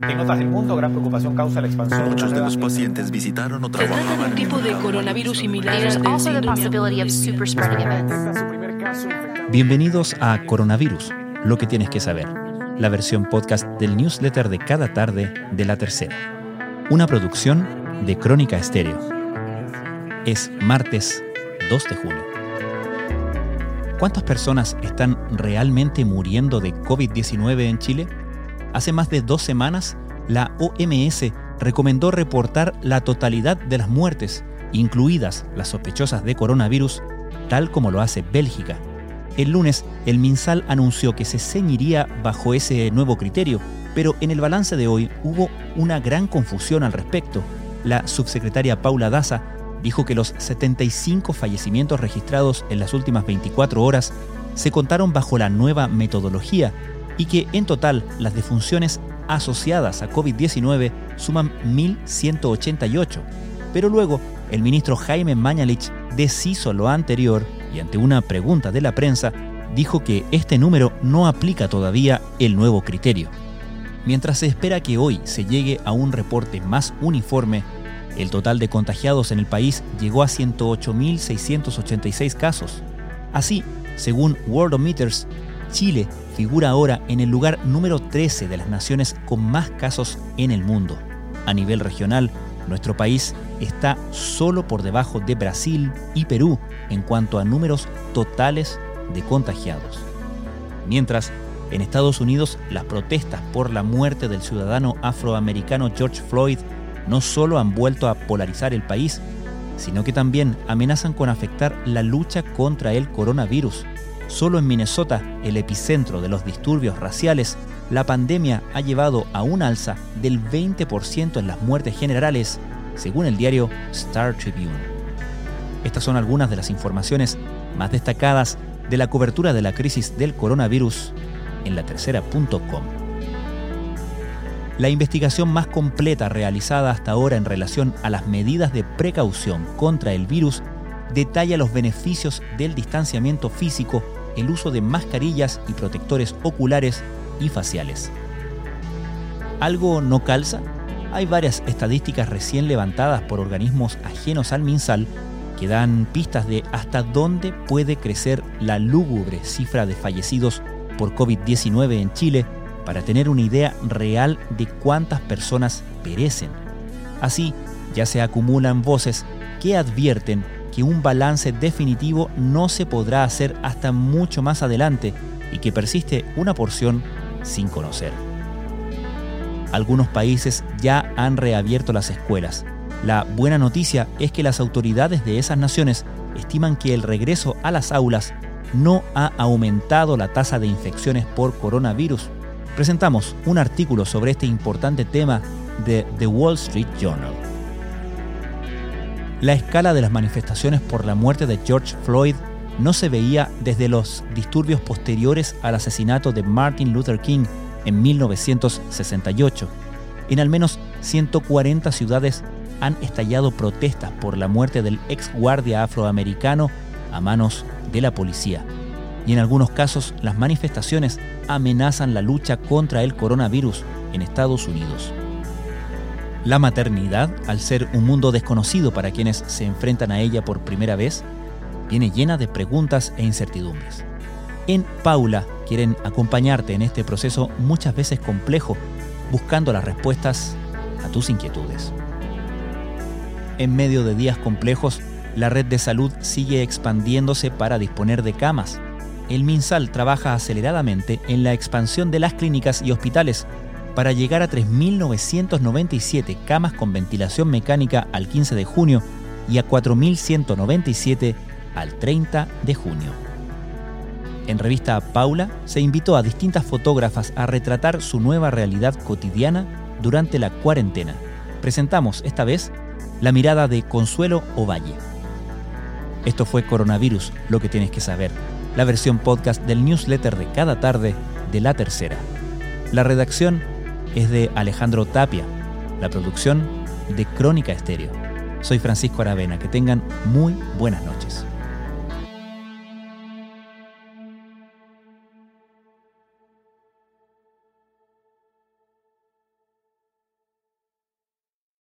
En otras del mundo, gran preocupación causa la expansión. Muchos de los pacientes visitaron o Se trata de un tipo de coronavirus similar events. Bienvenidos a Coronavirus, lo que tienes que saber, la versión podcast del newsletter de cada tarde de la tercera. Una producción de Crónica Estéreo. Es martes 2 de junio. ¿Cuántas personas están realmente muriendo de COVID-19 en Chile? Hace más de dos semanas, la OMS recomendó reportar la totalidad de las muertes, incluidas las sospechosas de coronavirus, tal como lo hace Bélgica. El lunes, el MinSal anunció que se ceñiría bajo ese nuevo criterio, pero en el balance de hoy hubo una gran confusión al respecto. La subsecretaria Paula Daza dijo que los 75 fallecimientos registrados en las últimas 24 horas se contaron bajo la nueva metodología y que en total las defunciones asociadas a COVID-19 suman 1.188. Pero luego el ministro Jaime Mañalich deshizo lo anterior y ante una pregunta de la prensa dijo que este número no aplica todavía el nuevo criterio. Mientras se espera que hoy se llegue a un reporte más uniforme, el total de contagiados en el país llegó a 108.686 casos. Así, según Worldometers, Chile figura ahora en el lugar número 13 de las naciones con más casos en el mundo. A nivel regional, nuestro país está solo por debajo de Brasil y Perú en cuanto a números totales de contagiados. Mientras, en Estados Unidos, las protestas por la muerte del ciudadano afroamericano George Floyd no solo han vuelto a polarizar el país, sino que también amenazan con afectar la lucha contra el coronavirus. Solo en Minnesota, el epicentro de los disturbios raciales, la pandemia ha llevado a un alza del 20% en las muertes generales, según el diario Star Tribune. Estas son algunas de las informaciones más destacadas de la cobertura de la crisis del coronavirus en la tercera.com. La investigación más completa realizada hasta ahora en relación a las medidas de precaución contra el virus detalla los beneficios del distanciamiento físico, el uso de mascarillas y protectores oculares y faciales. ¿Algo no calza? Hay varias estadísticas recién levantadas por organismos ajenos al MinSal que dan pistas de hasta dónde puede crecer la lúgubre cifra de fallecidos por COVID-19 en Chile para tener una idea real de cuántas personas perecen. Así, ya se acumulan voces que advierten que un balance definitivo no se podrá hacer hasta mucho más adelante y que persiste una porción sin conocer. Algunos países ya han reabierto las escuelas. La buena noticia es que las autoridades de esas naciones estiman que el regreso a las aulas no ha aumentado la tasa de infecciones por coronavirus. Presentamos un artículo sobre este importante tema de The Wall Street Journal. La escala de las manifestaciones por la muerte de George Floyd no se veía desde los disturbios posteriores al asesinato de Martin Luther King en 1968. En al menos 140 ciudades han estallado protestas por la muerte del ex guardia afroamericano a manos de la policía. Y en algunos casos las manifestaciones amenazan la lucha contra el coronavirus en Estados Unidos. La maternidad, al ser un mundo desconocido para quienes se enfrentan a ella por primera vez, viene llena de preguntas e incertidumbres. En Paula quieren acompañarte en este proceso muchas veces complejo, buscando las respuestas a tus inquietudes. En medio de días complejos, la red de salud sigue expandiéndose para disponer de camas. El MinSal trabaja aceleradamente en la expansión de las clínicas y hospitales para llegar a 3.997 camas con ventilación mecánica al 15 de junio y a 4.197 al 30 de junio. En revista Paula se invitó a distintas fotógrafas a retratar su nueva realidad cotidiana durante la cuarentena. Presentamos esta vez la mirada de Consuelo Ovalle. Esto fue Coronavirus, lo que tienes que saber, la versión podcast del newsletter de cada tarde de la tercera. La redacción es de Alejandro Tapia, la producción de Crónica Estéreo. Soy Francisco Aravena, que tengan muy buenas noches.